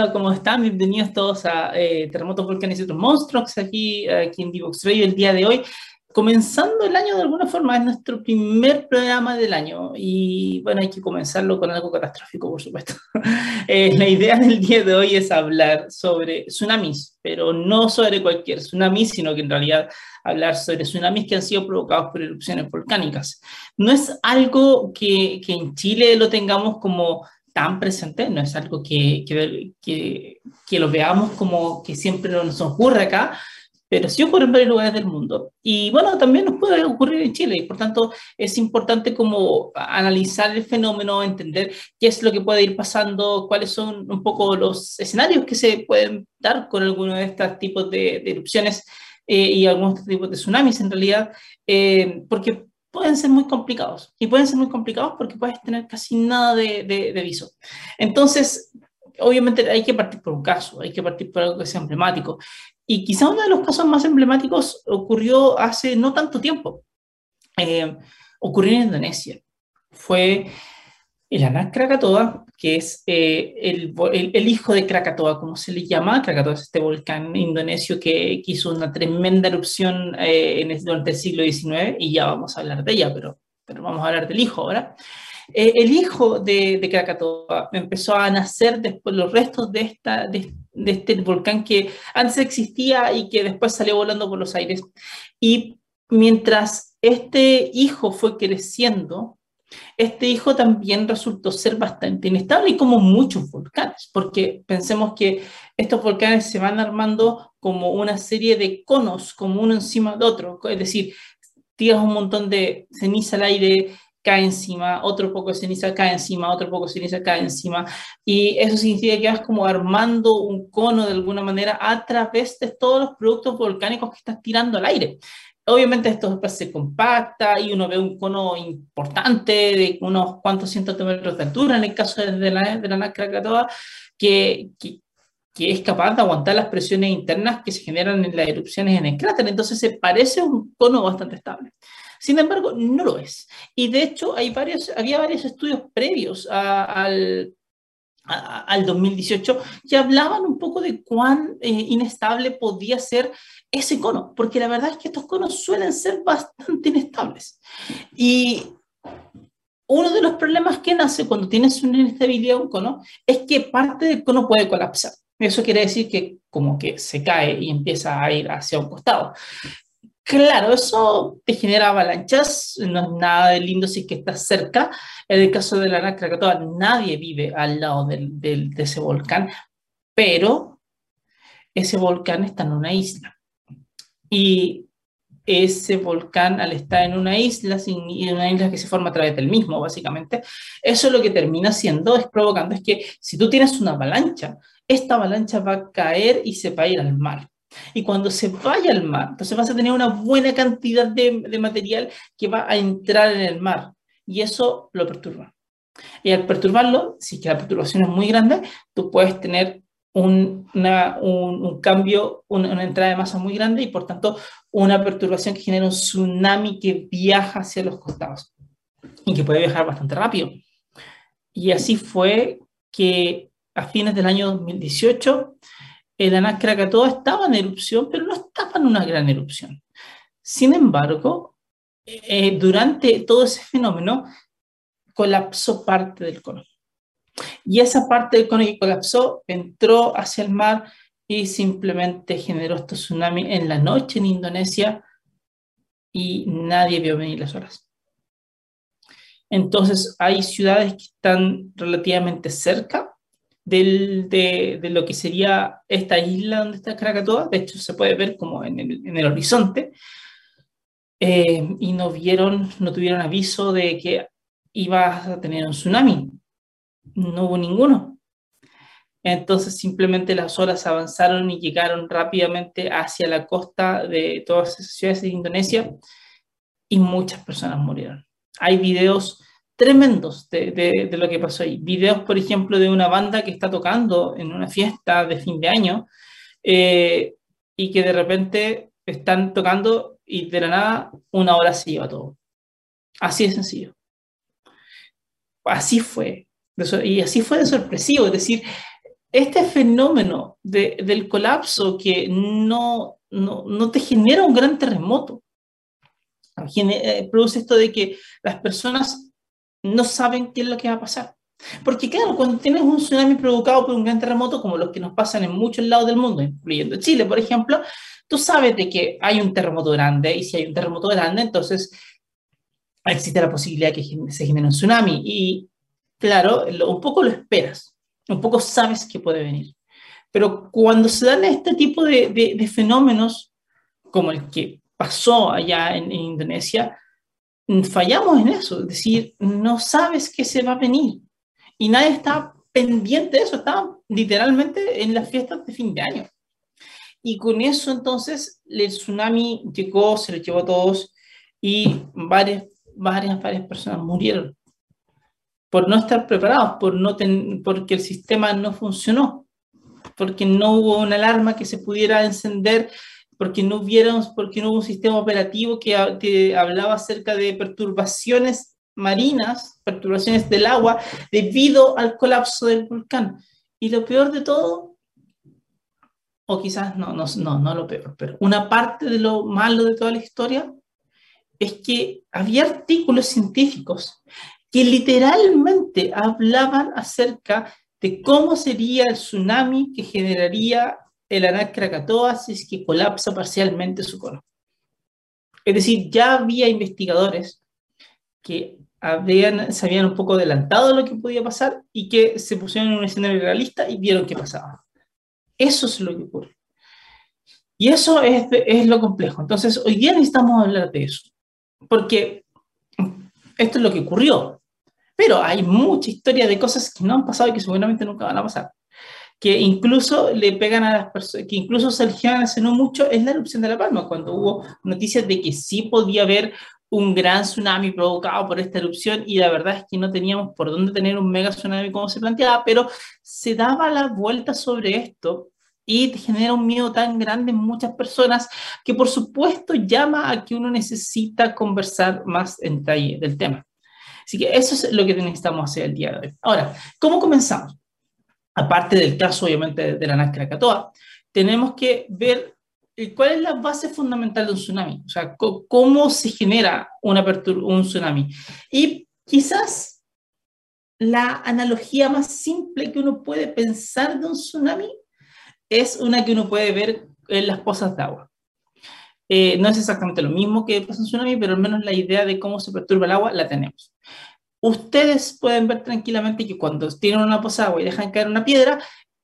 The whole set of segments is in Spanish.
Hola, ¿cómo están? Bienvenidos todos a eh, Terremotos, Volcanes y otros monstruos, aquí, aquí en Divox Radio el día de hoy. Comenzando el año de alguna forma, es nuestro primer programa del año y bueno, hay que comenzarlo con algo catastrófico, por supuesto. eh, la idea del día de hoy es hablar sobre tsunamis, pero no sobre cualquier tsunami, sino que en realidad hablar sobre tsunamis que han sido provocados por erupciones volcánicas. No es algo que, que en Chile lo tengamos como tan presente, no es algo que, que, que, lo veamos como que siempre nos ocurre acá, pero sí ocurre en varios lugares del mundo. Y bueno, también nos puede ocurrir en Chile, y por tanto es importante como analizar el fenómeno, entender qué es lo que puede ir pasando, cuáles son un poco los escenarios que se pueden dar con alguno de estos tipos de, erupciones eh, y algunos tipos de tsunamis en realidad, eh, porque pueden ser muy complicados. Y pueden ser muy complicados porque puedes tener casi nada de, de, viso. Entonces, obviamente hay que partir por un caso, hay que partir por algo que sea emblemático. Y quizá uno de los casos más emblemáticos ocurrió hace no tanto tiempo. Eh, ocurrió en Indonesia. Fue el Anak Krakatoa, que es eh, el, el, hijo de Krakatoa, como se le llama. Krakatoa es este volcán indonesio que, hizo una tremenda erupción eh, en durante el siglo XIX, y ya vamos a hablar de ella, pero, pero vamos a hablar del hijo ahora. Eh, el hijo de, de, Krakatoa empezó a nacer después los restos de, esta, de, de este volcán que antes existía y que después salió volando por los aires. Y mientras este hijo fue creciendo, este hijo también resultó ser bastante inestable y como muchos volcanes, porque pensemos que estos volcanes se van armando como una serie de conos, como uno encima de otro, es decir, tiras un montón de ceniza al aire, cae encima, otro poco de ceniza cae encima, otro poco de ceniza cae encima, y eso significa que vas como armando un cono de alguna manera a través de todos los productos volcánicos que estás tirando al aire. Obviamente esto después se compacta y uno ve un cono importante de unos cuantos cientos de metros de altura, en el caso de la, de la Krakatoa, que, que, que, es capaz de aguantar las presiones internas que se generan en las erupciones en el cráter. Entonces se parece un cono bastante estable. Sin embargo, no lo es. Y de hecho, hay varios, había varios estudios previos al, al 2018 que hablaban un poco de cuán eh, inestable podía ser ese cono, porque la verdad es que estos conos suelen ser bastante inestables. Y uno de los problemas que nace cuando tienes una inestabilidad de un cono es que parte del cono puede colapsar. Eso quiere decir que como que se cae y empieza a ir hacia un costado. Claro, eso te genera avalanchas, no es nada de lindo si es que estás cerca. En el caso de la Krakatoa, nadie vive al lado de ese volcán, pero ese volcán está en una isla. Y ese volcán, al estar en una isla, en una isla que se forma a través del mismo, básicamente, eso lo que termina haciendo es provocando es que si tú tienes una avalancha, esta avalancha va a caer y se va a ir al mar. Y cuando se vaya al mar, entonces vas a tener una buena cantidad de, de material que va a entrar en el mar. Y eso lo perturba. Y al perturbarlo, si que la perturbación es muy grande, tú puedes tener un, una, un, cambio, una, entrada de masa muy grande y por tanto una perturbación que genera un tsunami que viaja hacia los costados y que puede viajar bastante rápido. Y así fue que a fines del año 2018 el Anak Krakatoa estaba en erupción, pero no estaba en una gran erupción. Sin embargo, eh, durante todo ese fenómeno colapsó parte del cono. Y esa parte del cono que colapsó entró hacia el mar y simplemente generó este tsunami en la noche en Indonesia y nadie vio venir las horas. Entonces hay ciudades que están relativamente cerca de, de, lo que sería esta isla donde está Krakatoa, de hecho se puede ver como en el, en el horizonte, eh, y no vieron, no tuvieron aviso de que iba a tener un tsunami no hubo ninguno. Entonces simplemente las olas avanzaron y llegaron rápidamente hacia la costa de todas esas ciudades de Indonesia y muchas personas murieron. Hay videos tremendos de, de, lo que pasó ahí. Videos, por ejemplo, de una banda que está tocando en una fiesta de fin de año eh, y que de repente están tocando y de la nada una hora se lleva todo. Así de sencillo. Así fue y así fue de sorpresivo, es decir, este fenómeno del colapso que no, no, te genera un gran terremoto, eh, produce esto de que las personas no saben qué es lo que va a pasar. Porque claro, cuando tienes un tsunami provocado por un gran terremoto, como los que nos pasan en muchos lados del mundo, incluyendo Chile, por ejemplo, tú sabes de que hay un terremoto grande y si hay un terremoto grande, entonces existe la posibilidad de que se genere un tsunami. Y claro, un poco lo esperas, un poco sabes que puede venir. Pero cuando se dan este tipo de, de, fenómenos, como el que pasó allá en, en, Indonesia, fallamos en eso, es decir, no sabes qué se va a venir. Y nadie está pendiente de eso, está literalmente en las fiestas de fin de año. Y con eso entonces el tsunami llegó, se lo llevó a todos y varias, varias, varias personas murieron por no estar preparados, por no porque el sistema no funcionó, porque no hubo una alarma que se pudiera encender, porque no, hubiera, porque no hubo un sistema operativo que, que hablaba acerca de perturbaciones marinas, perturbaciones del agua, debido al colapso del volcán. Y lo peor de todo, o quizás no, no, no, no lo peor, pero una parte de lo malo de toda la historia es que había artículos científicos que literalmente hablaban acerca de cómo sería el tsunami que generaría el es que colapsa parcialmente su cono. Es decir, ya había investigadores que habían, se un poco adelantado lo que podía pasar y que se pusieron en un escenario realista y vieron qué pasaba. Eso es lo que ocurre. Y eso es, es lo complejo. Entonces, hoy día necesitamos hablar de eso. Porque esto es lo que ocurrió. Pero hay mucha historia de cosas que no han pasado y que seguramente nunca van a pasar. Que incluso le pegan a las personas, que incluso se hace no mucho, es la erupción de La Palma, cuando hubo noticias de que sí podía haber un gran tsunami provocado por esta erupción y la verdad es que no teníamos por dónde tener un mega tsunami como se planteaba, pero se daba la vuelta sobre esto y te genera un miedo tan grande en muchas personas que por supuesto llama a que uno necesita conversar más en detalle del tema. Así que eso es lo que necesitamos hacer el día de hoy. Ahora, ¿cómo comenzamos? Aparte del caso, obviamente, de la NASCAR Krakatoa, tenemos que ver eh, cuál es la base fundamental de un tsunami, o sea, cómo se genera una un tsunami. Y quizás la analogía más simple que uno puede pensar de un tsunami es una que uno puede ver en las pozas de agua. Eh, no es exactamente lo mismo que pasa en tsunami, pero al menos la idea de cómo se perturba el agua la tenemos. Ustedes pueden ver tranquilamente que cuando tienen una poza de agua y dejan caer una piedra,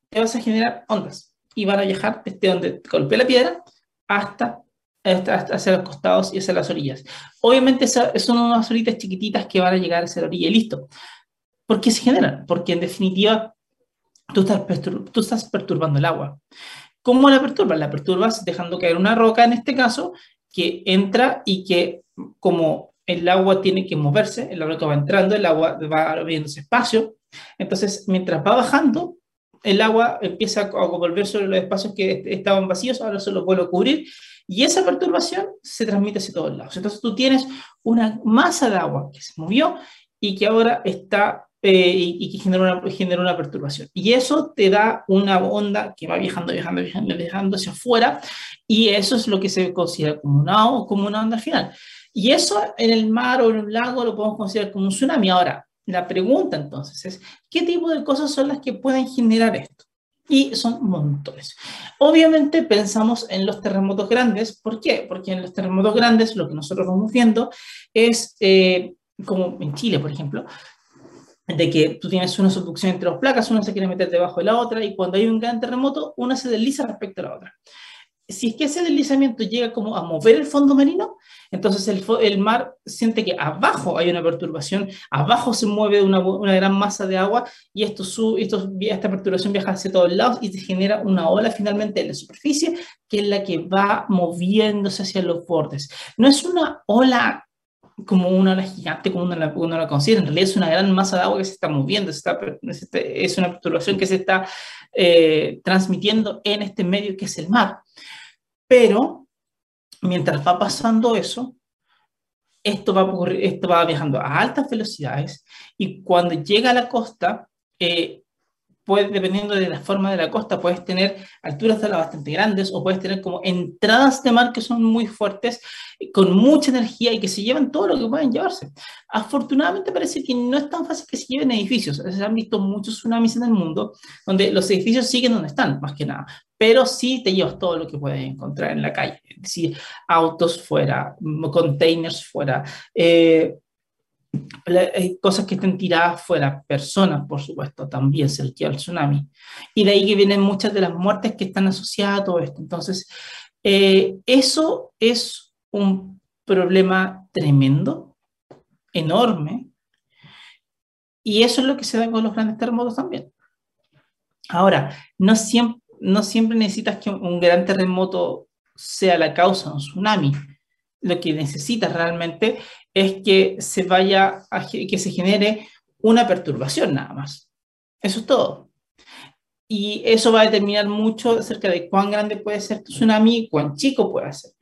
te vas a generar ondas y van a viajar desde donde golpea la piedra hasta, hacia los costados y hacia las orillas. Obviamente son unas oritas chiquititas que van a llegar hacia la orilla y listo. ¿Por qué se generan? Porque en definitiva tú estás, tú estás perturbando el agua. ¿Cómo la perturbas? La perturbas dejando caer una roca, en este caso, que entra y que como el agua tiene que moverse, el agua va entrando, el agua va abriéndose espacio, entonces mientras va bajando, el agua empieza a volver sobre los espacios que estaban vacíos, ahora se los vuelve a cubrir, y esa perturbación se transmite hacia todos lados. Entonces tú tienes una masa de agua que se movió y que ahora está eh, y, que genera una, perturbación. Y eso te da una onda que va viajando, viajando, viajando, viajando hacia afuera, y eso es lo que se considera como una, como una onda final. Y eso en el mar o en un lago lo podemos considerar como un tsunami. Ahora, la pregunta entonces es, ¿qué tipo de cosas son las que pueden generar esto? Y son montones. Obviamente pensamos en los terremotos grandes. ¿Por qué? Porque en los terremotos grandes lo que nosotros vamos viendo es, eh, como en Chile, por ejemplo, de que tú tienes una subducción entre dos placas, una se quiere meter debajo de la otra, y cuando hay un gran terremoto, una se desliza respecto a la otra. Si es que ese deslizamiento llega como a mover el fondo marino, entonces el, el mar siente que abajo hay una perturbación, abajo se mueve una, una gran masa de agua y esto, sub, esto, esta perturbación viaja hacia todos lados y se genera una ola finalmente en la superficie que es la que va moviéndose hacia los bordes. No es una ola como una ola gigante, como uno la, uno la considera. En realidad es una gran masa de agua que se está moviendo, está, es una perturbación que se está eh, transmitiendo en este medio que es el mar. Pero mientras va pasando eso, esto va, esto va viajando a altas velocidades y cuando llega a la costa, eh, puede, dependiendo de la forma de la costa, puedes tener alturas de ola bastante grandes o puedes tener como entradas de mar que son muy fuertes, con mucha energía y que se llevan todo lo que pueden llevarse. Afortunadamente parece que no es tan fácil que se lleven edificios. Se han visto muchos tsunamis en el mundo donde los edificios siguen donde están, más que nada. Pero sí te llevas todo lo que puedes encontrar en la calle. Es autos fuera, containers fuera, eh, hay cosas que estén tiradas fuera, personas, por supuesto, también se el tsunami. Y de ahí que vienen muchas de las muertes que están asociadas a todo esto. Entonces, eh, eso es un problema tremendo, enorme, y eso es lo que se da con los grandes terremotos también. Ahora, no siempre, no siempre necesitas que un gran terremoto sea la causa de un tsunami. Lo que necesitas realmente es que se vaya, a, que se genere una perturbación nada más. Eso es todo. Y eso va a determinar mucho acerca de cuán grande puede ser tu tsunami cuán chico puede ser.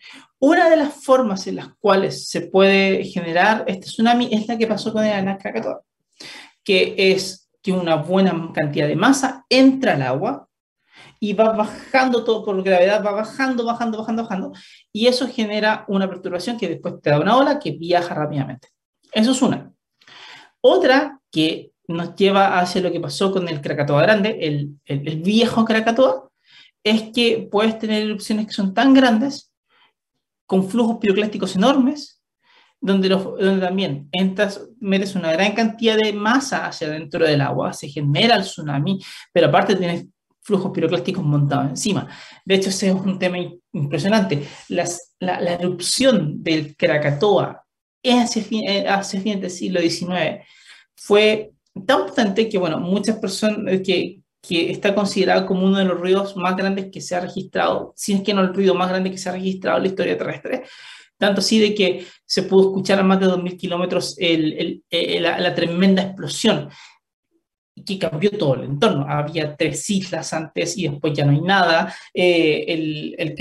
Una de las formas en las cuales se puede generar este tsunami es la que pasó con el Krakatoa, que es que una buena cantidad de masa entra al agua y va bajando todo por gravedad, va bajando, bajando, bajando, bajando, y eso genera una perturbación que después te da una ola que viaja rápidamente. Eso es una. Otra que nos lleva hacia lo que pasó con el Krakatoa grande, el, el, viejo Krakatoa, es que puedes tener erupciones que son tan grandes, con flujos piroclásticos enormes, donde, donde, también entras, metes una gran cantidad de masa hacia dentro del agua, se genera el tsunami, pero aparte tienes flujos piroclásticos montados encima. De hecho, ese es un tema impresionante. Las, la, la, erupción del Krakatoa hacia, eh, hacia fines del siglo XIX fue tan potente que, bueno, muchas personas eh, que, que está considerado como uno de los ruidos más grandes que se ha registrado, si es que no el ruido más grande que se ha registrado en la historia terrestre, tanto así de que se pudo escuchar a más de 2.000 kilómetros eh, la, la, tremenda explosión que cambió todo el entorno. Había tres islas antes y después ya no hay nada. Eh, el, el,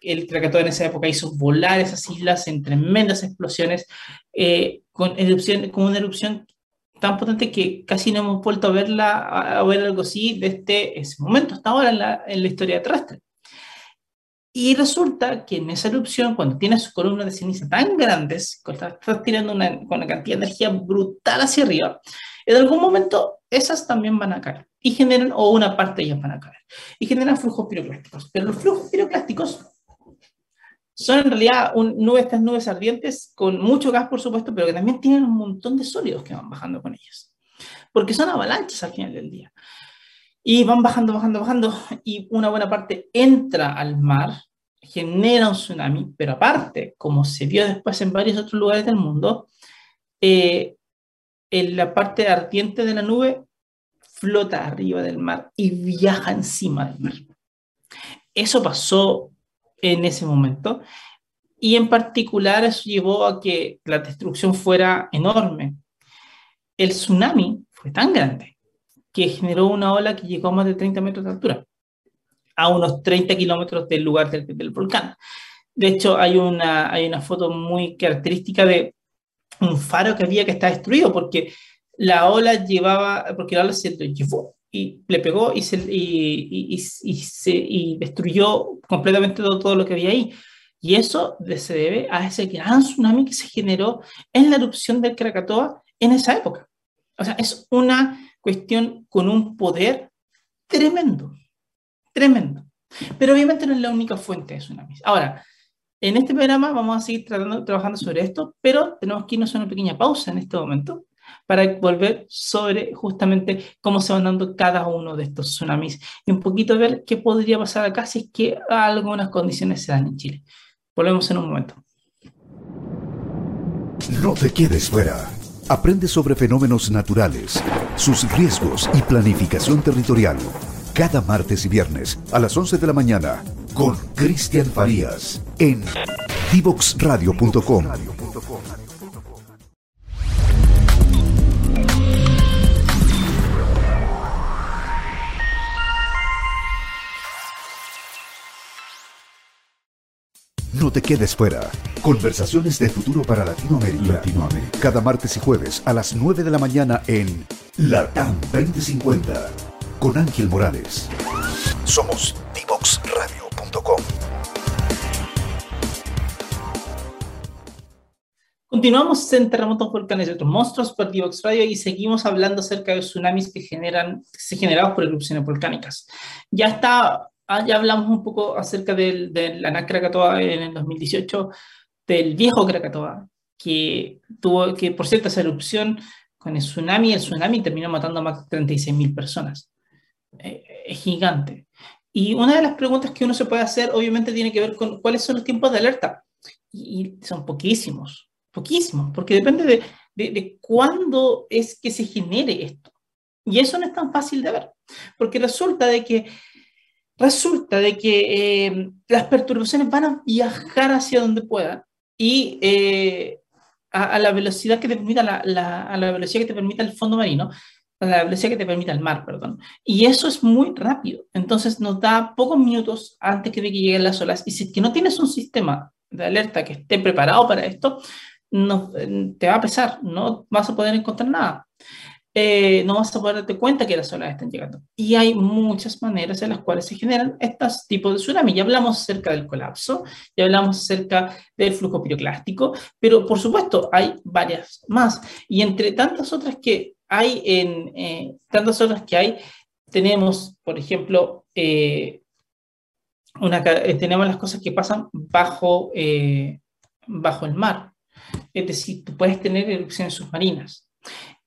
el, Krakatoa en esa época hizo volar esas islas en tremendas explosiones, eh, con, erupción, con una erupción tan potente que casi no hemos vuelto a verla, a, ver algo así desde ese momento hasta ahora en la, en la historia terrestre. Y resulta que en esa erupción, cuando tienes columnas de ceniza tan grandes, estás, estás tirando una, con una cantidad de energía brutal hacia arriba, en algún momento esas también van a caer y generan, o una parte de ellas van a caer, y generan flujos piroclásticos. Pero los flujos piroclásticos son en realidad un, nubes, estas nubes ardientes con mucho gas, por supuesto, pero que también tienen un montón de sólidos que van bajando con ellas. Porque son avalanchas al final del día. Y van bajando, bajando, bajando, y una buena parte entra al mar, genera un tsunami, pero aparte, como se vio después en varios otros lugares del mundo, eh, en la parte ardiente de la nube flota arriba del mar y viaja encima del mar. Eso pasó en ese momento y en particular eso llevó a que la destrucción fuera enorme. El tsunami fue tan grande que generó una ola que llegó a más de 30 metros de altura, a unos 30 kilómetros del lugar del, del volcán. De hecho, hay una, hay una foto muy característica de un faro que había que está destruido porque la ola llevaba, porque la ola se llevó y le pegó y, se, y, y, se, y destruyó completamente todo, todo, lo que había ahí. Y eso se debe a ese gran tsunami que se generó en la erupción del Krakatoa en esa época. O sea, es una cuestión con un poder tremendo, tremendo. Pero obviamente no es la única fuente de tsunamis. Ahora, en este programa vamos a seguir tratando, trabajando sobre esto, pero tenemos que irnos a una pequeña pausa en este momento para volver sobre justamente cómo se van dando cada uno de estos tsunamis y un poquito ver qué podría pasar acá si es que algunas condiciones se dan en Chile. Volvemos en un momento. No te quedes fuera. Aprende sobre fenómenos naturales, sus riesgos y planificación territorial. Cada martes y viernes a las 11 de la mañana con Cristian Farías en divoxradio.com. No te quedes fuera. Conversaciones de futuro para Latinoamérica. Latinoamérica. Cada martes y jueves a las 9 de la mañana en Latam 2050 con Ángel Morales. Somos divoxradio.com. Continuamos en Terremotos, Volcanes y otros monstruos por Divox Radio y seguimos hablando acerca de tsunamis que generan, se generados por erupciones volcánicas. Ya está, ah, ya hablamos un poco acerca del, del Krakatoa en el 2018, del viejo Krakatoa, que tuvo, que por cierto esa erupción con el tsunami, el tsunami terminó matando a más de 36.000 personas. Eh, es gigante. Y una de las preguntas que uno se puede hacer, obviamente, tiene que ver con cuáles son los tiempos de alerta. Y, son poquísimos, poquísimos, porque depende de, de, cuándo es que se genere esto. Y eso no es tan fácil de ver, porque resulta de que resulta de que eh, las perturbaciones van a viajar hacia donde puedan y eh, a, la velocidad que te permita la, a la velocidad que te permita el fondo marino, a la velocidad que te permita el mar, perdón. Y eso es muy rápido. Entonces nos da pocos minutos antes que, de que lleguen las olas. Y si no tienes un sistema de alerta que esté preparado para esto, no, te va a pesar, no vas a poder encontrar nada. Eh, no vas a poder darte cuenta que las olas están llegando. Y hay muchas maneras en las cuales se generan estos tipos de tsunami. Ya hablamos acerca del colapso, ya hablamos acerca del flujo piroclástico, pero por supuesto hay varias más. Y entre tantas otras que hay, en eh, tantas otras que hay, tenemos, por ejemplo, eh, una, tenemos las cosas que pasan bajo, bajo el mar. Es decir, tú puedes tener erupciones submarinas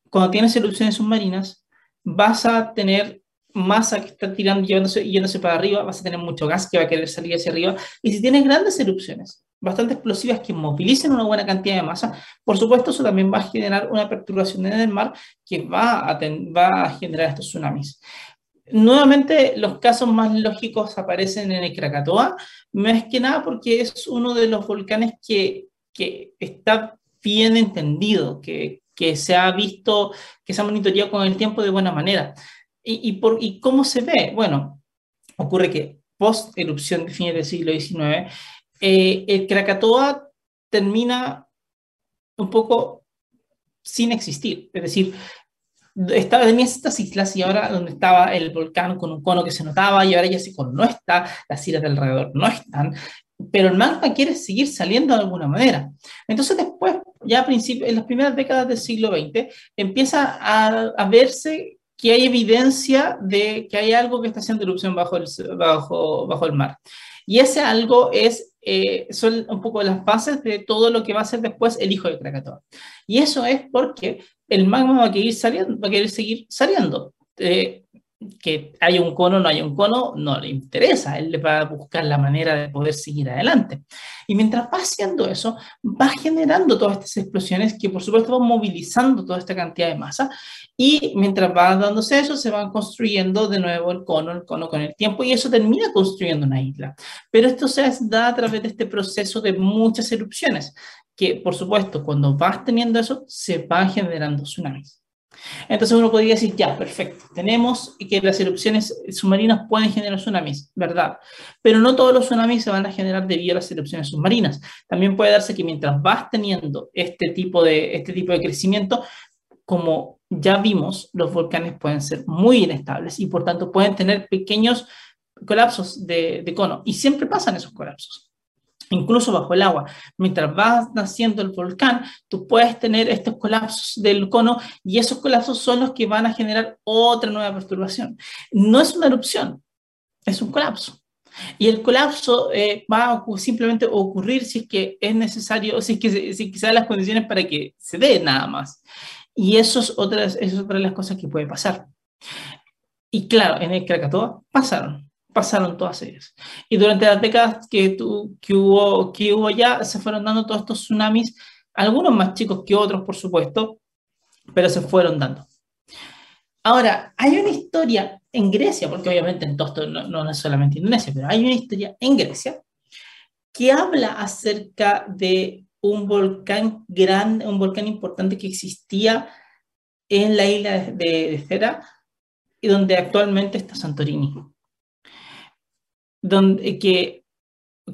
cuando tienes erupciones submarinas, vas a tener masa que está tirando, yéndose, yéndose para arriba, vas a tener mucho gas que va a querer salir hacia arriba. Y si tienes grandes erupciones, bastante explosivas que movilicen una buena cantidad de masa, por supuesto eso también va a generar una perturbación en el mar que va a, va a generar estos tsunamis. Nuevamente, los casos más lógicos aparecen en el Krakatoa, más que nada porque es uno de los volcanes que, que está bien entendido, que, que se ha visto, que se ha monitoreado con el tiempo de buena manera. ¿Y, y, por, y cómo se ve? Bueno, ocurre que post erupción de fines del siglo XIX, eh, el Krakatoa termina un poco sin existir. Es decir, estaba, tenía estas islas y ahora donde estaba el volcán con un cono que se notaba y ahora ya ese cono no está, las islas de alrededor no están, pero el magma quiere seguir saliendo de alguna manera. Entonces después, ya a en las primeras décadas del siglo XX, empieza a, verse que hay evidencia de que hay algo que está haciendo erupción bajo el mar. Y ese algo es, eh, son un poco las bases de todo lo que va a ser después el hijo de Krakatoa. Y eso es porque el magma va a querer, saliendo, va a querer seguir saliendo. Eh, que haya un cono no haya un cono, no le interesa, él le va a buscar la manera de poder seguir adelante. Y mientras va haciendo eso, va generando todas estas explosiones que por supuesto van movilizando toda esta cantidad de masa y mientras va dándose eso, se van construyendo de nuevo el cono, el cono con el tiempo y eso termina construyendo una isla. Pero esto se da a través de este proceso de muchas erupciones, que por supuesto cuando vas teniendo eso, se van generando tsunamis. Entonces uno podría decir, ya, perfecto, tenemos que las erupciones submarinas pueden generar tsunamis, ¿verdad? Pero no todos los tsunamis se van a generar debido a las erupciones submarinas. También puede darse que mientras vas teniendo este tipo de, este tipo de crecimiento, como ya vimos, los volcanes pueden ser muy inestables y por tanto pueden tener pequeños colapsos de, de cono. Y siempre pasan esos colapsos incluso bajo el agua. Mientras va naciendo el volcán, tú puedes tener estos colapsos del cono y esos colapsos son los que van a generar otra nueva perturbación. No es una erupción, es un colapso. Y el colapso eh, va a simplemente ocurrir si es que es necesario, si es que, si dan las condiciones para que se dé nada más. Y eso es, otra, eso es otra de las cosas que puede pasar. Y claro, en el Krakatoa pasaron pasaron todas ellas. Y durante las décadas que, que, hubo, que hubo ya, se fueron dando todos estos tsunamis, algunos más chicos que otros, por supuesto, pero se fueron dando. Ahora, hay una historia en Grecia, porque obviamente en todo esto no, no es solamente Indonesia, pero hay una historia en Grecia que habla acerca de un volcán grande, un volcán importante que existía en la isla de, de Cera y donde actualmente está Santorini donde que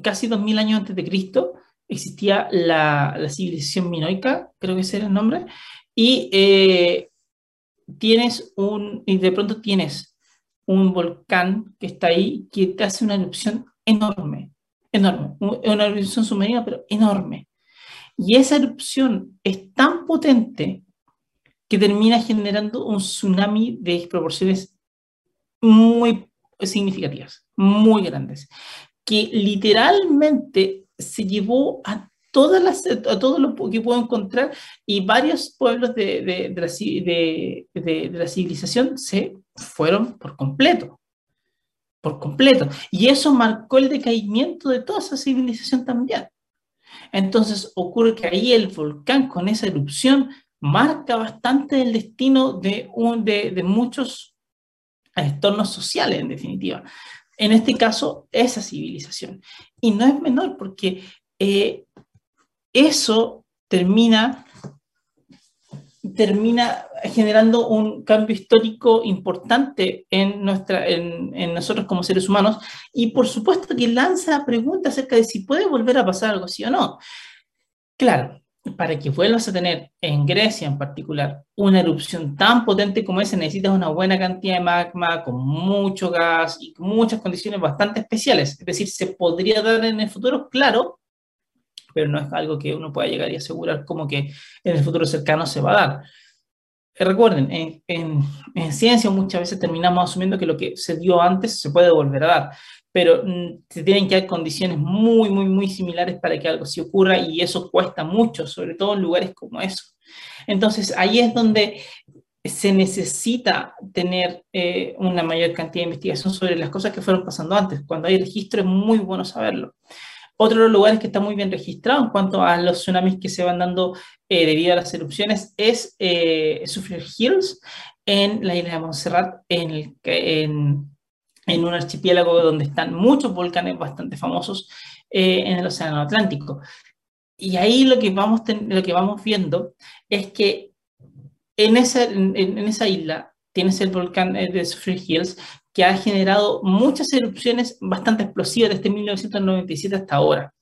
casi 2000 años antes de Cristo existía la, la civilización minoica, creo que ese era el nombre, y eh, tienes un, y de pronto tienes un volcán que está ahí que te hace una erupción enorme, enorme, una erupción submarina, pero enorme. Y esa erupción es tan potente que termina generando un tsunami de proporciones muy significativas, muy grandes, que literalmente se llevó a todas las, a todo lo que puedo encontrar y varios pueblos de, de, de, la, de, la, civilización se fueron por completo, por completo. Y eso marcó el decaimiento de toda esa civilización también. Entonces ocurre que ahí el volcán con esa erupción marca bastante el destino de, un, de, muchos entornos sociales, en definitiva. En este caso, esa civilización. Y no es menor porque eh, eso termina, termina generando un cambio histórico importante en, nuestra, en, nosotros como seres humanos y por supuesto que lanza la pregunta acerca de si puede volver a pasar algo así o no. Claro, para que vuelvas a tener en Grecia en particular una erupción tan potente como esa, necesitas una buena cantidad de magma con mucho gas y muchas condiciones bastante especiales. Es decir, se podría dar en el futuro, claro, pero no es algo que uno pueda llegar y asegurar como que en el futuro cercano se va a dar. Eh, recuerden, en, en, ciencia muchas veces terminamos asumiendo que lo que se dio antes se puede volver a dar, pero mm, se tienen que dar condiciones muy, muy, muy similares para que algo se ocurra y eso cuesta mucho, sobre todo en lugares como eso. Entonces, ahí es donde se necesita tener eh, una mayor cantidad de investigación sobre las cosas que fueron pasando antes. Cuando hay registro es muy bueno saberlo. Otro de los lugares que está muy bien registrado en cuanto a los tsunamis que se van dando eh, debido a las erupciones es eh, Hills en la isla de Montserrat, en, en, en, un archipiélago donde están muchos volcanes bastante famosos eh, en el Océano Atlántico. Y ahí lo que vamos, lo que vamos viendo es que en esa, en, en esa isla tienes el volcán eh, de Suffolk Hills, que ha generado muchas erupciones bastante explosivas desde 1997 hasta ahora.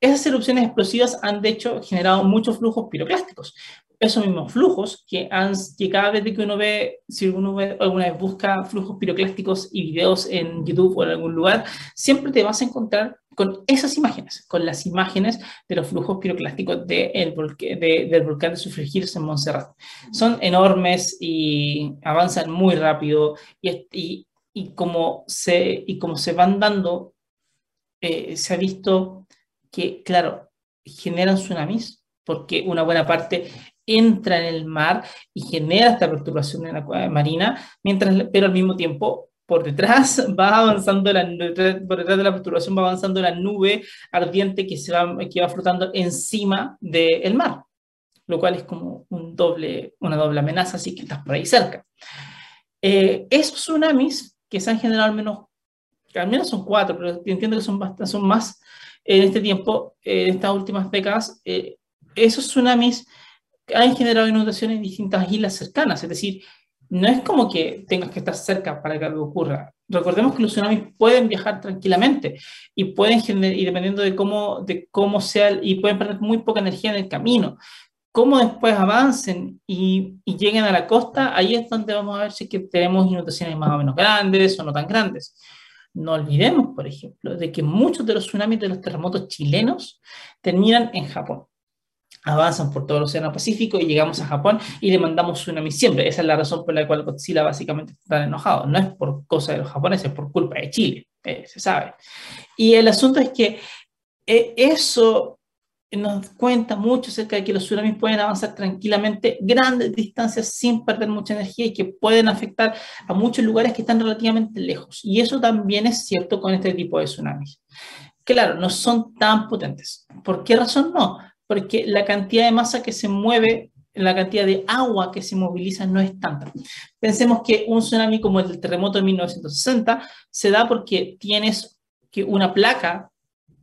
Esas erupciones explosivas han, de hecho, generado muchos flujos piroclásticos. Esos mismos flujos que, han, que cada vez que uno ve, si uno ve, alguna vez busca flujos piroclásticos y videos en YouTube o en algún lugar, siempre te vas a encontrar con esas imágenes, con las imágenes de los flujos piroclásticos de el de, del volcán de Sufragires en Montserrat. Son enormes y avanzan muy rápido y, y, y como se, y como se van dando, eh, se ha visto que, claro, generan tsunamis, porque una buena parte entra en el mar y genera esta perturbación en la marina, mientras, pero al mismo tiempo, por detrás va avanzando la, por detrás de la perturbación va avanzando la nube ardiente que, se va, que va flotando encima del mar, lo cual es como un doble, una doble amenaza, así que estás por ahí cerca. Eh, esos tsunamis que se han generado al menos, al menos son cuatro, pero entiendo que son, bastante, son más en este tiempo, en estas últimas décadas, eh, esos tsunamis han generado inundaciones en distintas islas cercanas, es decir, no es como que tengas que estar cerca para que algo ocurra. Recordemos que los tsunamis pueden viajar tranquilamente y pueden generar, y dependiendo de cómo, de cómo sea, y pueden perder muy poca energía en el camino cómo después avancen y, lleguen a la costa, ahí es donde vamos a ver si que tenemos inundaciones más o menos grandes o no tan grandes. No olvidemos, por ejemplo, de que muchos de los tsunamis de los terremotos chilenos terminan en Japón. Avanzan por todo el Océano Pacífico y llegamos a Japón y le mandamos tsunami siempre. Esa es la razón por la cual Godzilla básicamente está enojado. No es por cosa de los japoneses, es por culpa de Chile, eh, se sabe. Y el asunto es que eh, eso nos cuenta mucho acerca de que los tsunamis pueden avanzar tranquilamente grandes distancias sin perder mucha energía y que pueden afectar a muchos lugares que están relativamente lejos. Y eso también es cierto con este tipo de tsunamis. Claro, no son tan potentes. ¿Por qué razón no? Porque la cantidad de masa que se mueve, la cantidad de agua que se moviliza no es tanta. Pensemos que un tsunami como el terremoto de 1960 se da porque tienes que una placa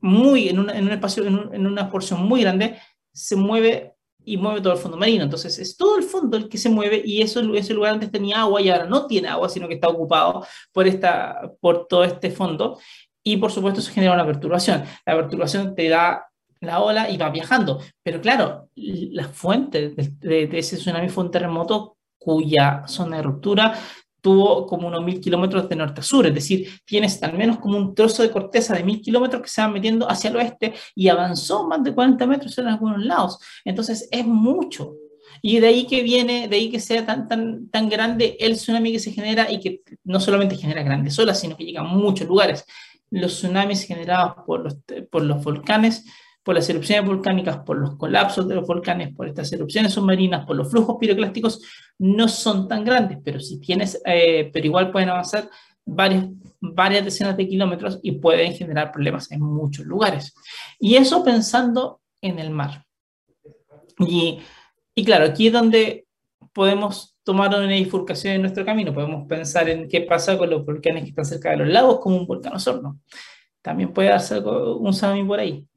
muy, en, en un espacio, en, una porción muy grande, se mueve y mueve todo el fondo marino. Entonces es todo el fondo el que se mueve y eso, ese lugar antes tenía agua y ahora no tiene agua, sino que está ocupado por, esta, por todo este fondo. Y por supuesto eso genera una perturbación. La perturbación te da la ola y va viajando. Pero claro, la fuente de, de ese tsunami fue un terremoto cuya zona de ruptura tuvo como unos mil kilómetros de norte a sur, es decir, tienes al menos como un trozo de corteza de mil kilómetros que se va metiendo hacia el oeste y avanzó más de 40 metros en algunos lados. Entonces es mucho. Y de ahí que viene, de ahí que sea tan, tan, tan grande el tsunami que se genera y que no solamente genera grandes olas, sino que llega a muchos lugares. Los tsunamis generados por los, por los volcanes por las erupciones volcánicas, por los colapsos de los volcanes, por estas erupciones submarinas, por los flujos piroclásticos, no son tan grandes, pero si tienes, eh, pero igual pueden avanzar varias, varias decenas de kilómetros y pueden generar problemas en muchos lugares. Y eso pensando en el mar. Y, y claro, aquí es donde podemos tomar una bifurcación en nuestro camino, podemos pensar en qué pasa con los volcanes que están cerca de los lagos, como un volcán Osorno. También puede darse un tsunami por ahí.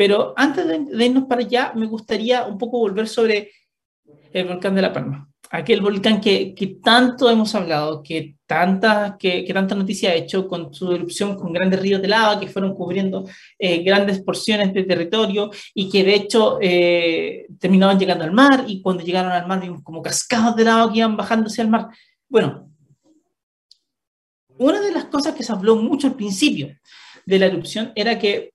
Pero antes de, irnos para allá, me gustaría un poco volver sobre el volcán de La Palma. Aquel volcán que, que tanto hemos hablado, que tanta, que, que, tanta noticia ha hecho con su erupción con grandes ríos de lava que fueron cubriendo eh, grandes porciones de territorio y que de hecho eh, terminaban llegando al mar y cuando llegaron al mar vimos como cascadas de lava que iban bajándose al mar. Bueno, una de las cosas que se habló mucho al principio de la erupción era que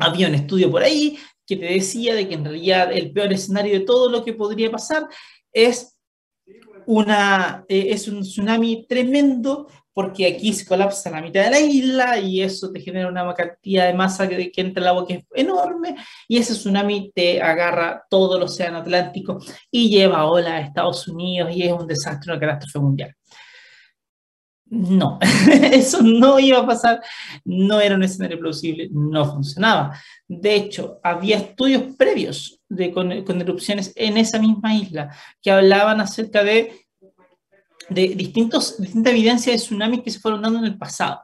había un estudio por ahí que te decía de que en realidad el peor escenario de todo lo que podría pasar es, una, eh, es un tsunami tremendo porque aquí se colapsa la mitad de la isla y eso te genera una cantidad de masa que, que entra al agua que es enorme y ese tsunami te agarra todo el océano Atlántico y lleva ola a Estados Unidos y es un desastre, una catástrofe mundial. No, eso no iba a pasar, no era un escenario plausible, no funcionaba. De hecho, había estudios previos de, con, erupciones en esa misma isla que hablaban acerca de, de distintos, distintas evidencias de tsunamis que se fueron dando en el pasado.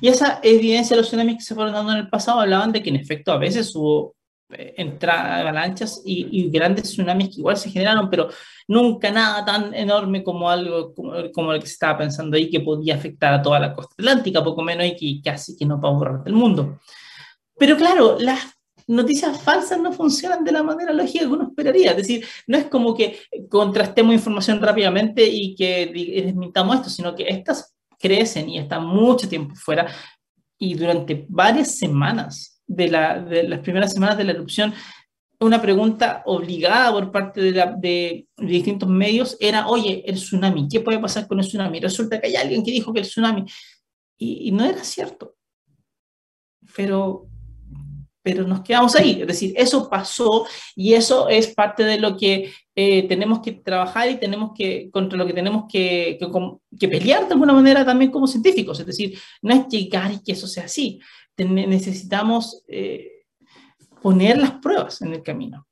Y esa evidencia de los tsunamis que se fueron dando en el pasado hablaban de que en efecto a veces hubo entradas, avalanchas y, y, grandes tsunamis que igual se generaron, pero nunca nada tan enorme como algo como, como, el que se estaba pensando ahí que podía afectar a toda la costa atlántica, poco menos y que casi que no para borrar del mundo. Pero claro, las noticias falsas no funcionan de la manera lógica que uno esperaría. Es decir, no es como que contrastemos información rápidamente y que desmintamos esto, sino que estas crecen y están mucho tiempo fuera y durante varias semanas de, las primeras semanas de la erupción, una pregunta obligada por parte de, distintos medios era, oye, el tsunami, ¿qué puede pasar con el tsunami? Resulta que hay alguien que dijo que el tsunami, y, no era cierto. Pero, pero nos quedamos ahí, es decir, eso pasó y eso es parte de lo que eh, tenemos que trabajar y tenemos que, contra lo que tenemos que, que, pelear de alguna manera también como científicos, es decir, no es llegar y que eso sea así, necesitamos eh, poner las pruebas en el camino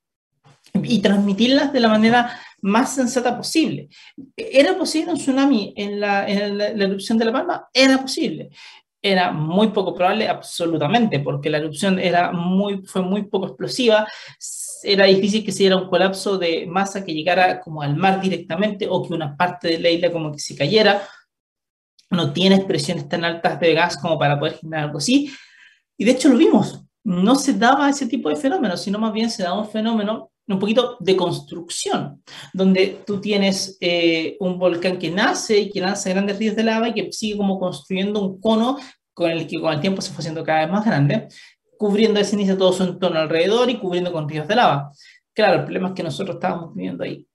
y transmitirlas de la manera más sensata posible. ¿Era posible un tsunami en la, erupción de La Palma? Era posible. Era muy poco probable, absolutamente, porque la erupción era muy, fue muy poco explosiva. Era difícil que se diera un colapso de masa que llegara como al mar directamente o que una parte de la isla como que se cayera. No tiene presiones tan altas de gas como para poder generar algo así. Y de hecho lo vimos, no se daba ese tipo de fenómenos, sino más bien se daba un fenómeno un poquito de construcción, donde tú tienes eh, un volcán que nace y que lanza grandes ríos de lava y que sigue como construyendo un cono con el que con el tiempo se fue haciendo cada vez más grande, cubriendo de ceniza todo su entorno alrededor y cubriendo con ríos de lava. Claro, el problema es que nosotros estábamos viviendo ahí.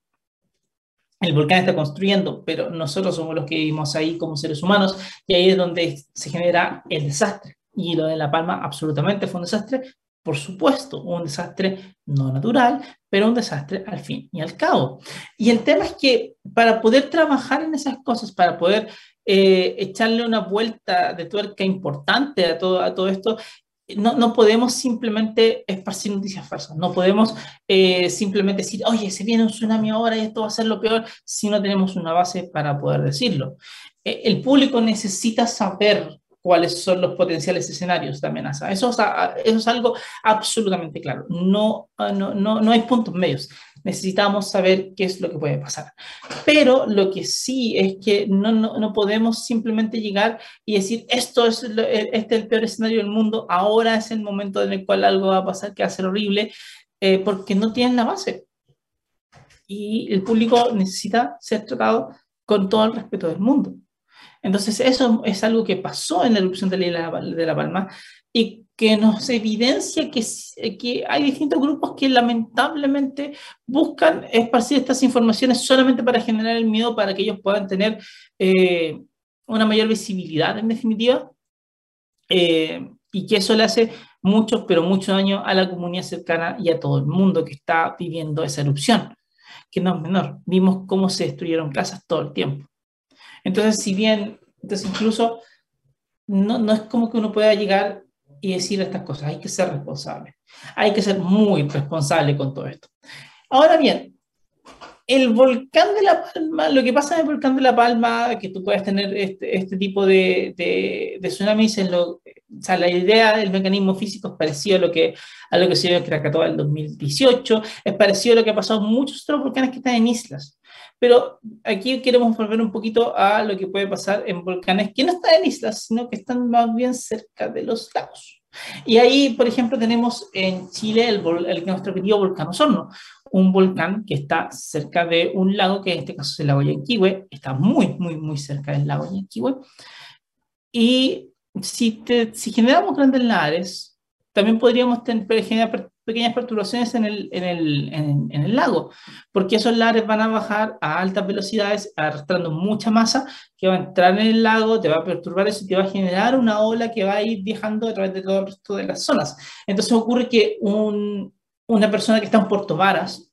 El volcán está construyendo, pero nosotros somos los que vivimos ahí como seres humanos y ahí es donde se genera el desastre. Y lo de La Palma absolutamente fue un desastre, por supuesto, un desastre no natural, pero un desastre al fin y al cabo. Y el tema es que para poder trabajar en esas cosas, para poder eh, echarle una vuelta de tuerca importante a todo, a todo esto, no, no, podemos simplemente esparcir noticias falsas, no podemos eh, simplemente decir, oye, se viene un tsunami ahora y esto va a ser lo peor, si no tenemos una base para poder decirlo. Eh, el público necesita saber cuáles son los potenciales escenarios de amenaza. Eso, eso es algo absolutamente claro. No, ah, no, no, no hay puntos medios. Necesitamos saber qué es lo que puede pasar. Pero lo que sí es que no, no, no podemos simplemente llegar y decir, esto es, este es el peor escenario del mundo, ahora es el momento en el cual algo va a pasar que va a ser horrible, eh, porque no tienen la base. Y el público necesita ser tratado con todo el respeto del mundo. Entonces, eso es algo que pasó en la erupción de la, de la Palma y que nos evidencia que, que hay distintos grupos que lamentablemente buscan esparcir estas informaciones solamente para generar el miedo, para que ellos puedan tener eh, una mayor visibilidad, en definitiva, eh, y que eso le hace mucho, pero mucho daño a la comunidad cercana y a todo el mundo que está viviendo esa erupción, que no es menor. Vimos cómo se destruyeron casas todo el tiempo. Entonces, si bien, entonces incluso no, no es como que uno pueda llegar y decir estas cosas, hay que ser responsable, hay que ser muy responsable con todo esto. Ahora bien, el volcán de La Palma, lo que pasa en el volcán de La Palma, que tú puedes tener este, este tipo de, de, de, tsunamis, en lo, o sea, la idea del mecanismo físico es parecido a lo que, a lo que se en Krakatoa en 2018, es parecido a lo que ha pasado en muchos otros volcanes que están en islas. Pero aquí queremos volver un poquito a lo que puede pasar en volcanes que no están en islas, sino que están más bien cerca de los lagos. Y ahí, por ejemplo, tenemos en Chile el, el nuestro querido volcán Osorno, un volcán que está cerca de un lago, que en este caso es el lago Yanquihue, está muy, muy, muy cerca del lago Yanquihue. Y si, si generamos grandes lares, también podríamos tener, generar pequeñas perturbaciones en el, en, el, en, el, lago, porque esos lares van a bajar a altas velocidades, arrastrando mucha masa que va a entrar en el lago, te va a perturbar eso y te va a generar una ola que va a ir viajando a través de todo el resto de las zonas. Entonces ocurre que un, una persona que está en Puerto Varas,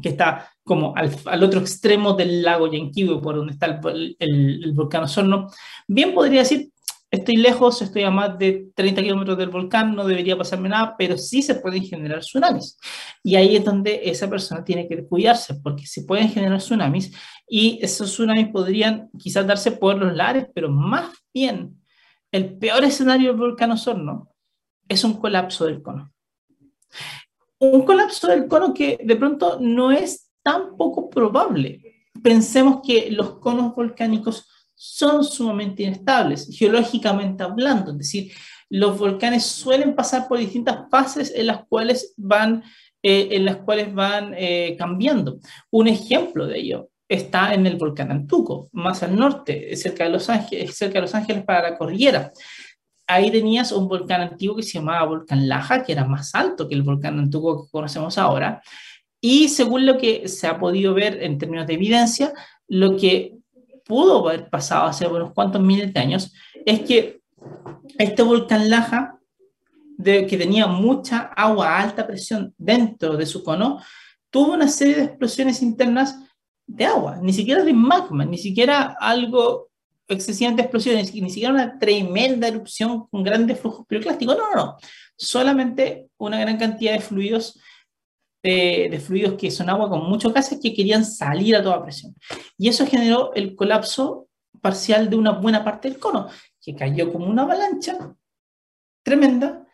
que está como al, al otro extremo del lago Yanquihue, por donde está el, el, el volcán Osorno, bien podría decir, estoy lejos, estoy a más de 30 kilómetros del volcán, no debería pasarme nada, pero sí se pueden generar tsunamis. Y ahí es donde esa persona tiene que cuidarse, porque se pueden generar tsunamis y esos tsunamis podrían quizás darse por los lares, pero más bien el peor escenario del volcán Osorno es un colapso del cono. Un colapso del cono que de pronto no es tan poco probable. Pensemos que los conos volcánicos son sumamente inestables, geológicamente hablando, es decir, los volcanes suelen pasar por distintas fases en las cuales van, eh, en las cuales van eh, cambiando. Un ejemplo de ello está en el volcán Antuco, más al norte, cerca de Los Ángeles, cerca de Los Ángeles para la cordillera. Ahí tenías un volcán antiguo que se llamaba Volcán Laja, que era más alto que el volcán Antuco que conocemos ahora. Y según lo que se ha podido ver en términos de evidencia, lo que pudo haber pasado hace unos cuantos miles de años es que este volcán Laja, de, que tenía mucha agua a alta presión dentro de su cono, tuvo una serie de explosiones internas de agua, ni siquiera de magma, ni siquiera algo excesivamente explosiones, ni siquiera una tremenda erupción con grandes flujos piroclásticos, no, no, no, solamente una gran cantidad de fluidos de, fluidos que son agua con mucho gases que querían salir a toda presión. Y eso generó el colapso parcial de una buena parte del cono, que cayó como una avalancha tremenda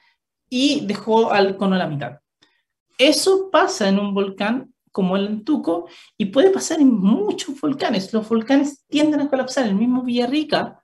y dejó al cono a la mitad. Eso pasa en un volcán como el Antuco y puede pasar en muchos volcanes. Los volcanes tienden a colapsar. El mismo Villarrica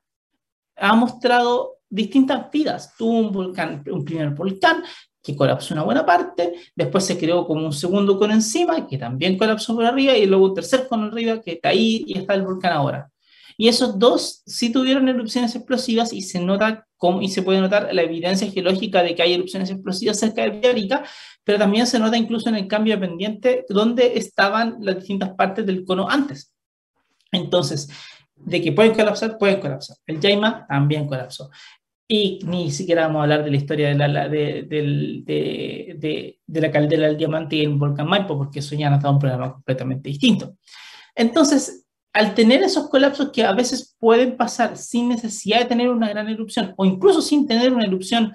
ha mostrado distintas vidas. Tuvo un volcán, un primer volcán que colapsó una buena parte, después se creó como un segundo con encima, que también colapsó por arriba, y luego un tercer con arriba, que está ahí y está el volcán ahora. Y esos dos sí tuvieron erupciones explosivas y se nota y se puede notar la evidencia geológica de que hay erupciones explosivas cerca de Villarrica, pero también se nota incluso en el cambio de pendiente donde estaban las distintas partes del cono antes. Entonces, de que pueden colapsar, pueden colapsar. El Yaima también colapsó. Y ni siquiera vamos a hablar de la historia de la, de, de, de, la caldera del diamante y el volcán Maipo, porque eso ya nos da un problema completamente distinto. Entonces, al tener esos colapsos que a veces pueden pasar sin necesidad de tener una gran erupción, o incluso sin tener una erupción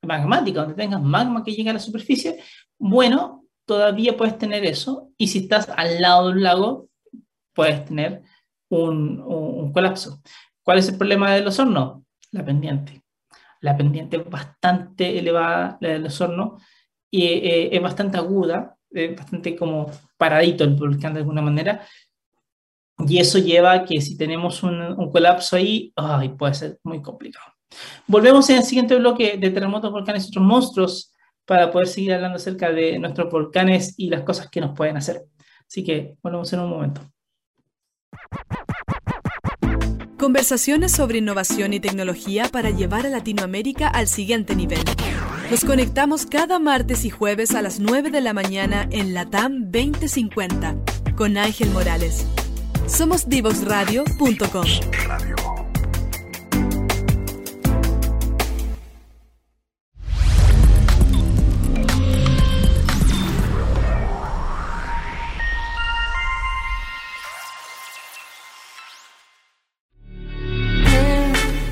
magmática, donde tengas magma que llega a la superficie, bueno, todavía puedes tener eso, y si estás al lado de un lago, puedes tener un, un, un colapso. ¿Cuál es el problema de los hornos? La pendiente la pendiente es bastante elevada, la del osorno, y eh, es bastante aguda, es bastante como paradito el volcán de alguna manera, y eso lleva a que si tenemos un, un colapso ahí, ay, puede ser muy complicado. Volvemos en el siguiente bloque de terremotos, volcanes y otros monstruos para poder seguir hablando acerca de nuestros volcanes y las cosas que nos pueden hacer. Así que volvemos en un momento. Conversaciones sobre innovación y tecnología para llevar a Latinoamérica al siguiente nivel. Nos conectamos cada martes y jueves a las 9 de la mañana en Latam 2050 con Ángel Morales. Somos divoxradio.com.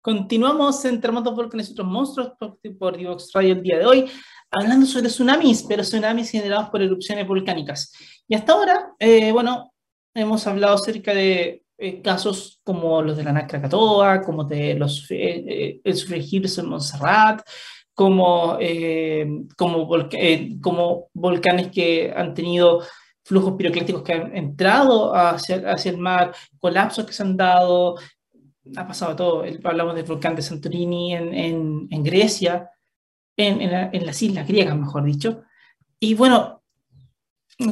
Continuamos en Terremotos, Volcanes y otros monstruos por, por Divox Radio el día de hoy hablando sobre tsunamis, pero tsunamis generados por erupciones volcánicas. Y hasta ahora, eh, bueno, hemos hablado acerca de eh, casos como los de la Nacra Krakatoa, como de los, eh, el Sufregirse en Montserrat, como, como, como volcanes que han tenido flujos piroclásticos que han entrado hacia, hacia el mar, colapsos que se han dado, ha pasado todo. Hablamos del volcán de Santorini en, Grecia, en, las islas griegas, mejor dicho. Y bueno,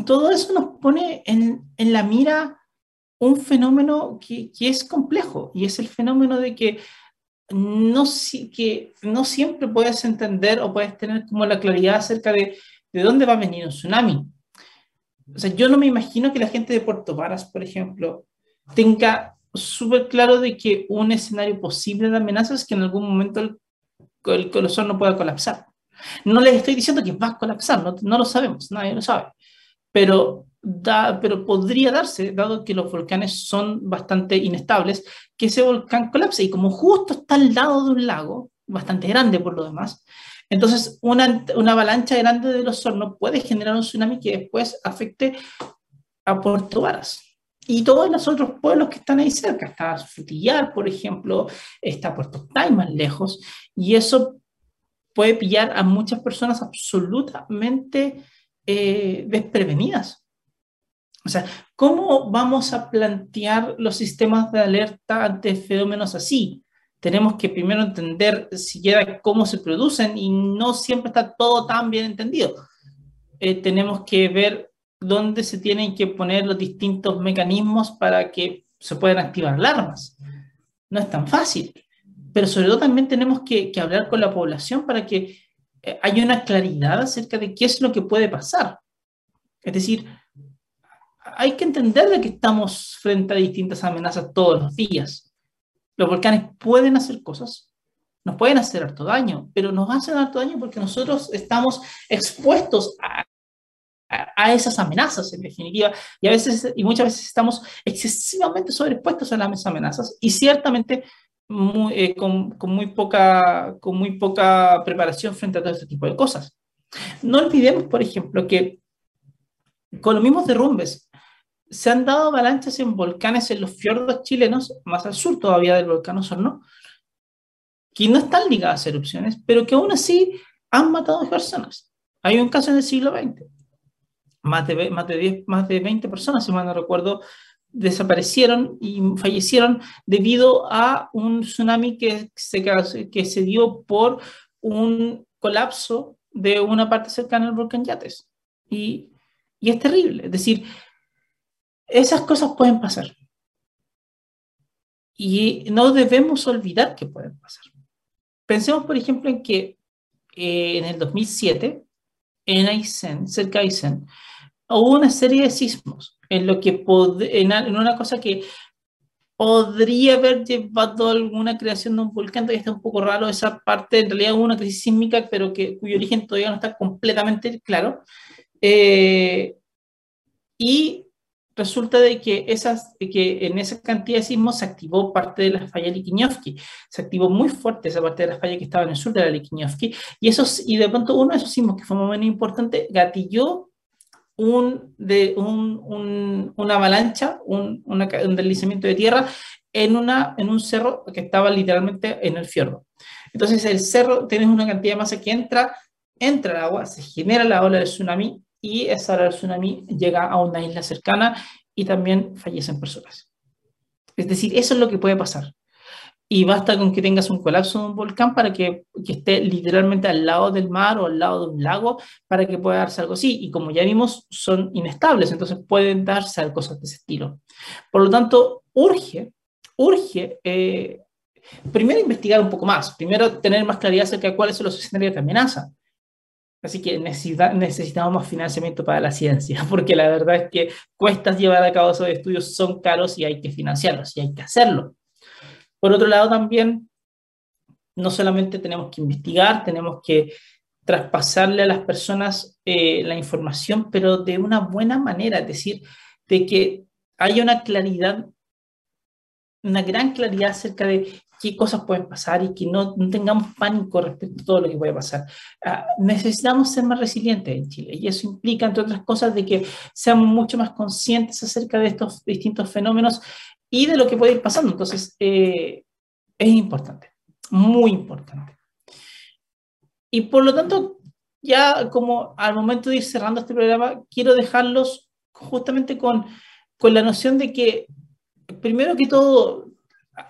todo eso nos pone en, la mira un fenómeno que, es complejo y es el fenómeno de que no, que no siempre puedes entender o puedes tener como la claridad acerca de, de dónde va a venir un tsunami. O sea, yo no me imagino que la gente de Puerto Varas, por ejemplo, tenga súper claro de que un escenario posible de amenazas es que en algún momento el el no pueda colapsar. No les estoy diciendo que va a colapsar, no, lo sabemos, nadie lo sabe, pero, da, pero podría darse, dado que los volcanes son bastante inestables, que ese volcán colapse. Y como justo está al lado de un lago, bastante grande por lo demás, entonces una, una avalancha grande de los hornos puede generar un tsunami que después afecte a Puerto Varas y todos los otros pueblos que están ahí cerca. Está Frutillar, por ejemplo, está Puerto Tay más lejos, y eso puede pillar a muchas personas absolutamente eh, desprevenidas. O sea, ¿cómo vamos a plantear los sistemas de alerta ante fenómenos así? Tenemos que primero entender siquiera cómo se producen y no siempre está todo tan bien entendido. Eh, tenemos que ver dónde se tienen que poner los distintos mecanismos para que se puedan activar alarmas. No es tan fácil, pero sobre todo también tenemos que, hablar con la población para que eh, haya una claridad acerca de qué es lo que puede pasar. Es decir, hay que entender de que estamos frente a distintas amenazas todos los días. Los volcanes pueden hacer cosas, nos pueden hacer harto daño, pero nos hacen harto daño porque nosotros estamos expuestos a a, esas amenazas, en definitiva, y a veces, y muchas veces estamos excesivamente sobreexpuestos a las amenazas, y ciertamente eh, con, con, muy poca, con muy poca preparación frente a todo este tipo de cosas. No olvidemos, por ejemplo, que con los mismos derrumbes, se han dado avalanchas en volcanes en los fiordos chilenos, más al sur todavía del volcán Osorno, que no están ligadas a erupciones, pero que aún así han matado personas. Hay un caso en el siglo XX más de, más de, 10, más de 20 personas, si mal no recuerdo, desaparecieron y fallecieron debido a un tsunami que se, que se dio por un colapso de una parte cercana al volcán Yates. Y, y es terrible. Es decir, esas cosas pueden pasar. Y no debemos olvidar que pueden pasar. Pensemos, por ejemplo, en que eh, en el 2007, en Aysén, cerca de Aysén, hubo una serie de sismos en lo que en, en, una cosa que podría haber llevado alguna creación de un volcán, todavía está un poco raro esa parte, en realidad hubo una crisis sísmica, pero que, cuyo origen todavía no está completamente claro. Eh, y resulta de que, esas, que en esa cantidad de sismos se activó parte de la falla Likinovsky, se activó muy fuerte esa parte de la falla que estaba en el sur de la Likinovsky, y, esos, y de pronto uno de esos sismos que fue muy importante gatilló un, de, un, una avalancha, un, un, deslizamiento de tierra en, una, en un cerro que estaba literalmente en el fiordo. Entonces el cerro, tienes una cantidad de masa que entra, entra el agua, se genera la ola del tsunami y esa ola del tsunami llega a una isla cercana y también fallecen personas. Es decir, eso es lo que puede pasar. Y basta con que tengas un colapso de un volcán para que, que, esté literalmente al lado del mar o al lado de un lago para que pueda darse algo así. Y como ya vimos, son inestables, entonces pueden darse cosas de ese estilo. Por lo tanto, urge, urge eh, primero investigar un poco más, primero tener más claridad acerca de cuáles son los escenarios de amenaza. Así que necesita, necesitamos más financiamiento para la ciencia, porque la verdad es que cuesta llevar a cabo esos estudios, son caros y hay que financiarlos y hay que hacerlo. Por otro lado, también, no solamente tenemos que investigar, tenemos que traspasarle a las personas eh, la información, pero de una buena manera, es decir, de que haya una claridad, una gran claridad acerca de qué cosas pueden pasar y que no, tengamos pánico respecto a todo lo que puede pasar. Ah, necesitamos ser más resilientes en Chile y eso implica, entre otras cosas, de que seamos mucho más conscientes acerca de estos distintos fenómenos y de lo que puede ir pasando. Entonces, eh, es importante, muy importante. Y por lo tanto, ya como al momento de ir cerrando este programa, quiero dejarlos justamente con, con la noción de que, primero que todo,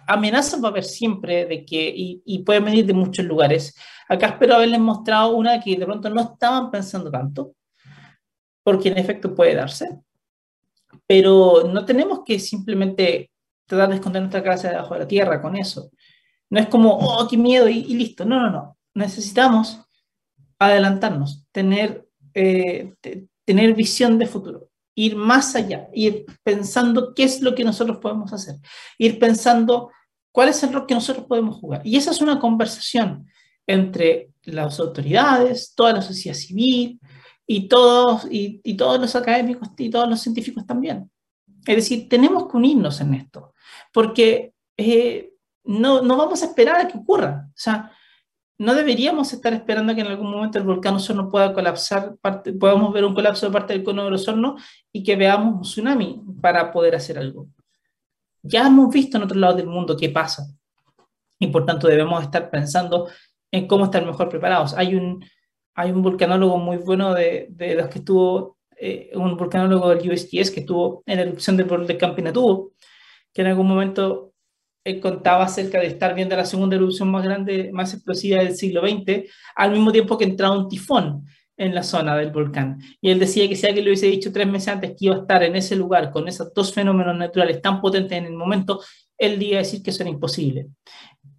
amenazas va a haber siempre de que, y, y pueden venir de muchos lugares. Acá espero haberles mostrado una que de pronto no estaban pensando tanto, porque en efecto puede darse, pero no tenemos que simplemente tratar de esconder nuestra casa debajo de la tierra con eso. No es como, oh, qué miedo y, listo. No, no, no. Necesitamos adelantarnos, tener, eh, tener visión de futuro ir más allá, ir pensando qué es lo que nosotros podemos hacer, ir pensando cuál es el rol que nosotros podemos jugar. Y esa es una conversación entre las autoridades, toda la sociedad civil y todos, y, todos los académicos y todos los científicos también. Es decir, tenemos que unirnos en esto, porque eh, no, no vamos a esperar a que ocurra. O sea, no deberíamos estar esperando que en algún momento el volcán Osorno pueda colapsar, parte, podamos ver un colapso de parte del cono de Osorno y que veamos un tsunami para poder hacer algo. Ya hemos visto en otros lados del mundo qué pasa y por tanto debemos estar pensando en cómo estar mejor preparados. Hay un, hay un vulcanólogo muy bueno de, de los que estuvo, eh, un vulcanólogo del USGS que estuvo en la erupción del volcán Pinatubo, que en algún momento él contaba acerca de estar viendo la segunda erupción más grande, más explosiva del siglo XX, al mismo tiempo que entraba un tifón en la zona del volcán. Y él decía que si alguien le hubiese dicho tres meses antes que iba a estar en ese lugar con esos dos fenómenos naturales tan potentes en el momento, él iba a decir que eso era imposible.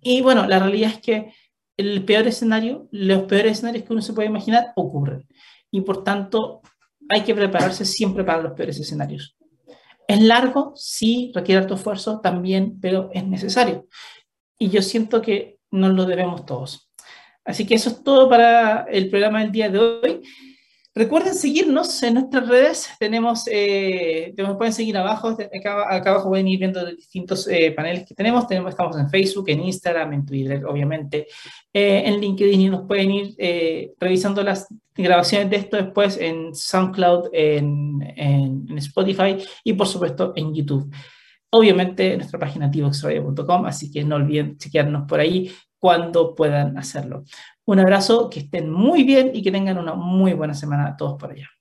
Y bueno, la realidad es que el peor escenario, los peores escenarios que uno se puede imaginar ocurren. Y por tanto, hay que prepararse siempre para los peores escenarios. Es largo, sí, requiere alto esfuerzo también, pero es necesario. Y yo siento que nos lo debemos todos. Así que eso es todo para el programa del día de hoy. Recuerden seguirnos en nuestras redes. Tenemos, eh, pueden seguir abajo. Acá, abajo pueden ir viendo los distintos eh, paneles que tenemos. Estamos en Facebook, en Instagram, en Twitter, obviamente. Eh, en LinkedIn y nos pueden ir eh, revisando las grabaciones de esto después en SoundCloud, en, Spotify y por supuesto en YouTube. Obviamente en nuestra página tivoxradio.com, así que no olviden chequearnos por ahí cuando puedan hacerlo. Un abrazo, que estén muy bien y que tengan una muy buena semana todos por allá.